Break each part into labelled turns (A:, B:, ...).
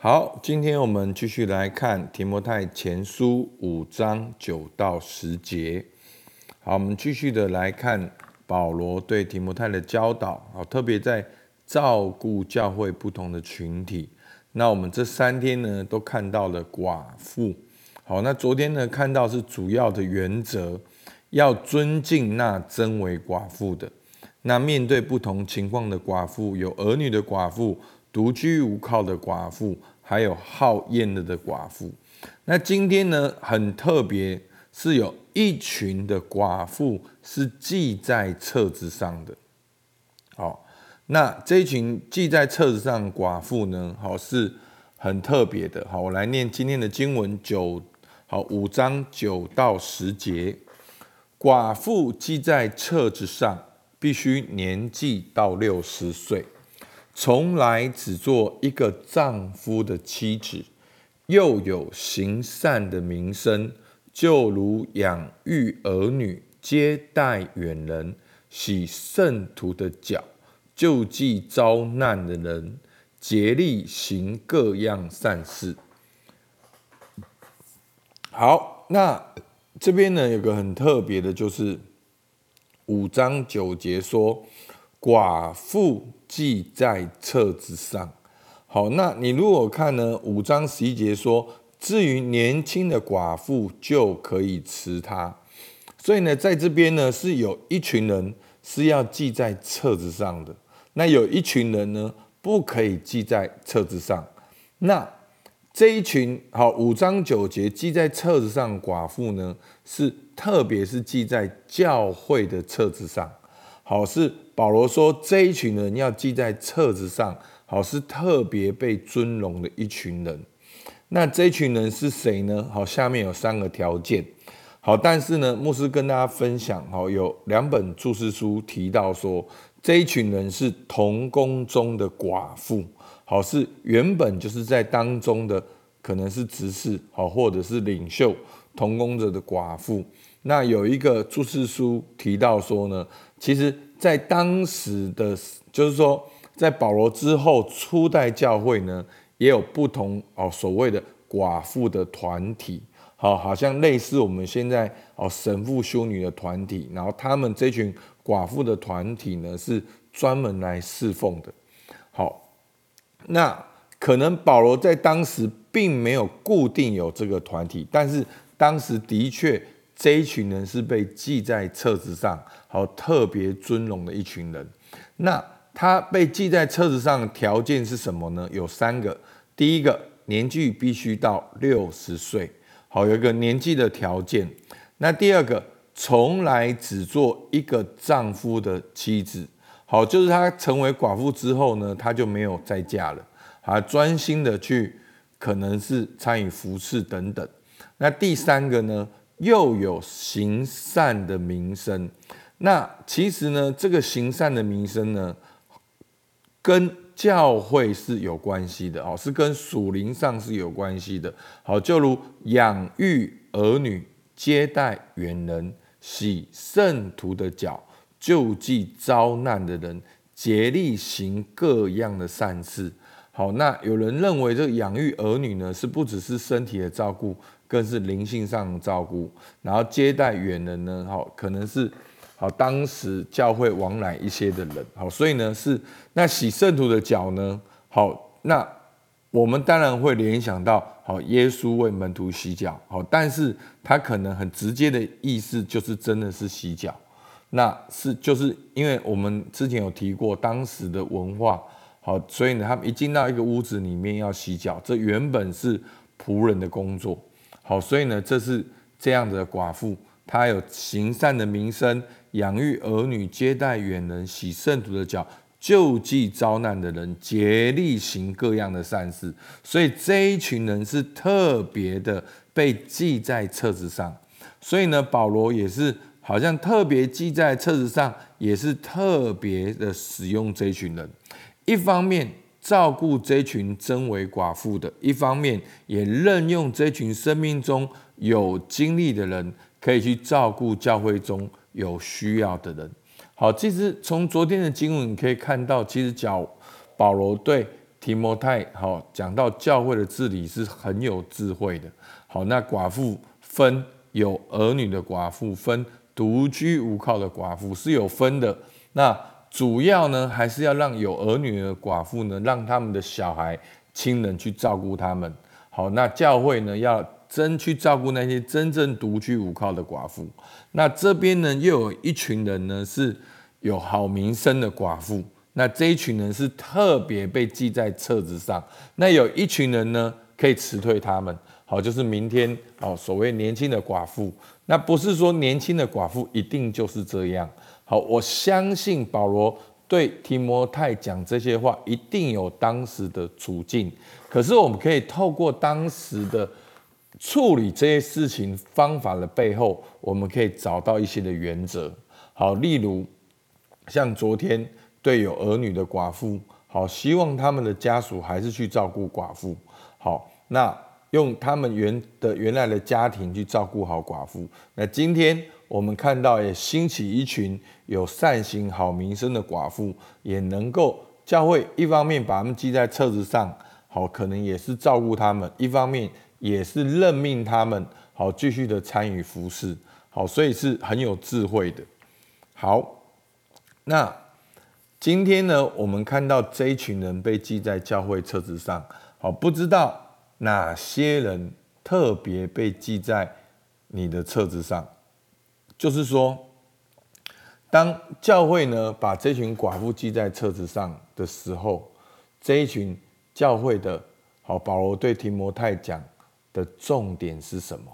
A: 好，今天我们继续来看提摩太前书五章九到十节。好，我们继续的来看保罗对提摩太的教导。好，特别在照顾教会不同的群体。那我们这三天呢，都看到了寡妇。好，那昨天呢，看到是主要的原则，要尊敬那真为寡妇的。那面对不同情况的寡妇，有儿女的寡妇。独居无靠的寡妇，还有好厌乐的寡妇。那今天呢，很特别，是有一群的寡妇是记在册子上的。好，那这一群记在册子上寡妇呢，好是很特别的。好，我来念今天的经文九，好五章九到十节。寡妇记在册子上，必须年纪到六十岁。从来只做一个丈夫的妻子，又有行善的名声，就如养育儿女、接待远人、洗圣徒的脚、救济遭难的人，竭力行各样善事。好，那这边呢有个很特别的，就是五章九节说。寡妇记在册子上。好，那你如果看呢？五章十一节说，至于年轻的寡妇就可以持它。所以呢，在这边呢，是有一群人是要记在册子上的。那有一群人呢，不可以记在册子上。那这一群好，五章九节记在册子上寡妇呢，是特别是记在教会的册子上。好，是保罗说这一群人要记在册子上，好是特别被尊荣的一群人。那这一群人是谁呢？好，下面有三个条件。好，但是呢，牧师跟大家分享，好有两本注释书提到说，这一群人是同工中的寡妇，好是原本就是在当中的，可能是执事，好或者是领袖同工者的寡妇。那有一个注释书提到说呢。其实，在当时的，就是说，在保罗之后，初代教会呢，也有不同哦，所谓的寡妇的团体，好，好像类似我们现在哦神父修女的团体，然后他们这群寡妇的团体呢，是专门来侍奉的。好，那可能保罗在当时并没有固定有这个团体，但是当时的确。这一群人是被记在册子上，好特别尊荣的一群人。那他被记在册子上的，条件是什么呢？有三个。第一个，年纪必须到六十岁，好有一个年纪的条件。那第二个，从来只做一个丈夫的妻子，好就是她成为寡妇之后呢，她就没有再嫁了，啊，专心的去可能是参与服侍等等。那第三个呢？又有行善的名声，那其实呢，这个行善的名声呢，跟教会是有关系的哦，是跟属灵上是有关系的。好，就如养育儿女、接待远人、洗圣徒的脚、救济遭难的人、竭力行各样的善事。好，那有人认为这个养育儿女呢，是不只是身体的照顾。更是灵性上的照顾，然后接待远人呢，好，可能是好当时教会往来一些的人，好，所以呢是那洗圣徒的脚呢，好，那我们当然会联想到，好，耶稣为门徒洗脚，好，但是他可能很直接的意思就是真的是洗脚，那是就是因为我们之前有提过当时的文化，好，所以呢他们一进到一个屋子里面要洗脚，这原本是仆人的工作。好，所以呢，这是这样的寡妇，她有行善的名声，养育儿女，接待远人，洗圣徒的脚，救济遭难的人，竭力行各样的善事。所以这一群人是特别的被记在册子上。所以呢，保罗也是好像特别记在册子上，也是特别的使用这一群人。一方面。照顾这群真为寡妇的，一方面也任用这群生命中有经历的人，可以去照顾教会中有需要的人。好，其实从昨天的经文可以看到，其实讲保罗对提摩太好讲到教会的治理是很有智慧的。好，那寡妇分有儿女的寡妇，分独居无靠的寡妇是有分的。那主要呢，还是要让有儿女的寡妇呢，让他们的小孩亲人去照顾他们。好，那教会呢，要真去照顾那些真正独居无靠的寡妇。那这边呢，又有一群人呢，是有好名声的寡妇。那这一群人是特别被记在册子上。那有一群人呢，可以辞退他们。好，就是明天哦，所谓年轻的寡妇。那不是说年轻的寡妇一定就是这样。好，我相信保罗对提摩太讲这些话，一定有当时的处境。可是我们可以透过当时的处理这些事情方法的背后，我们可以找到一些的原则。好，例如像昨天。对有儿女的寡妇，好，希望他们的家属还是去照顾寡妇，好，那用他们原的原来的家庭去照顾好寡妇。那今天我们看到也兴起一群有善行好名声的寡妇，也能够教会一方面把他们记在册子上，好，可能也是照顾他们；一方面也是任命他们，好，继续的参与服侍，好，所以是很有智慧的。好，那。今天呢，我们看到这一群人被记在教会册子上，好，不知道哪些人特别被记在你的册子上。就是说，当教会呢把这群寡妇记在册子上的时候，这一群教会的，好，保罗对提摩太讲的重点是什么？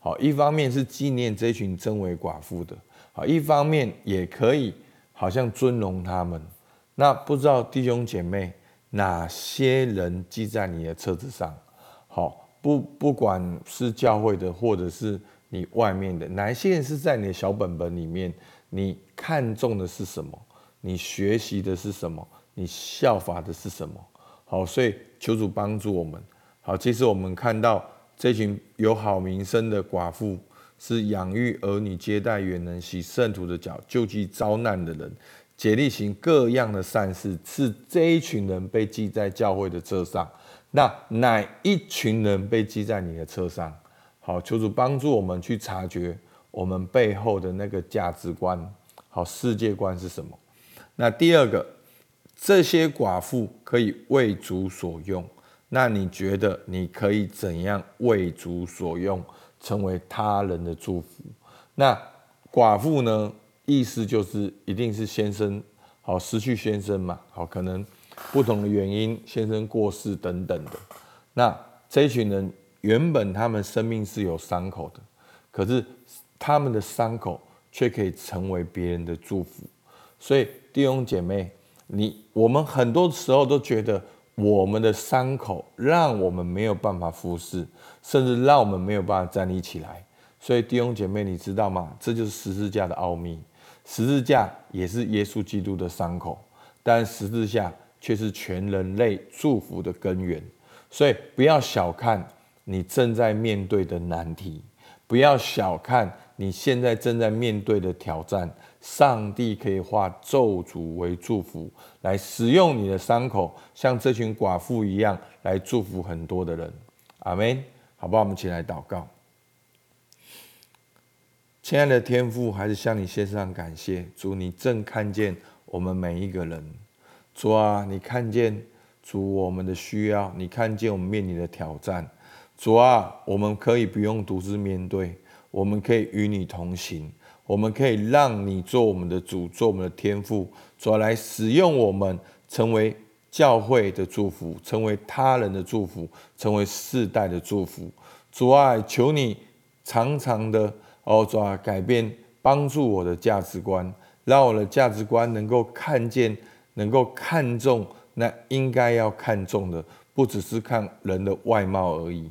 A: 好，一方面是纪念这群真为寡妇的，好，一方面也可以。好像尊荣他们，那不知道弟兄姐妹哪些人记在你的册子上？好，不不管是教会的，或者是你外面的，哪些人是在你的小本本里面？你看重的是什么？你学习的是什么？你效法的是什么？好，所以求主帮助我们。好，其实我们看到这群有好名声的寡妇。是养育儿女、接待远人、洗圣徒的脚、救济遭难的人、竭力行各样的善事，是这一群人被记在教会的车上。那哪一群人被记在你的车上？好，求主帮助我们去察觉我们背后的那个价值观，好世界观是什么？那第二个，这些寡妇可以为主所用，那你觉得你可以怎样为主所用？成为他人的祝福。那寡妇呢？意思就是一定是先生好失去先生嘛？好，可能不同的原因，先生过世等等的。那这群人原本他们生命是有伤口的，可是他们的伤口却可以成为别人的祝福。所以弟兄姐妹，你我们很多时候都觉得。我们的伤口让我们没有办法服侍，甚至让我们没有办法站立起来。所以弟兄姐妹，你知道吗？这就是十字架的奥秘。十字架也是耶稣基督的伤口，但十字架却是全人类祝福的根源。所以不要小看你正在面对的难题，不要小看你现在正在面对的挑战。上帝可以化咒诅为祝福，来使用你的伤口，像这群寡妇一样，来祝福很多的人。阿门。好不好？我们一起来祷告。亲爱的天父，还是向你献上感谢。主，你正看见我们每一个人。主啊，你看见主我们的需要，你看见我们面临的挑战。主啊，我们可以不用独自面对，我们可以与你同行。我们可以让你做我们的主，做我们的天父，主来使用我们，成为教会的祝福，成为他人的祝福，成为世代的祝福。主啊，求你常常的哦，主啊，改变，帮助我的价值观，让我的价值观能够看见，能够看重那应该要看重的，不只是看人的外貌而已。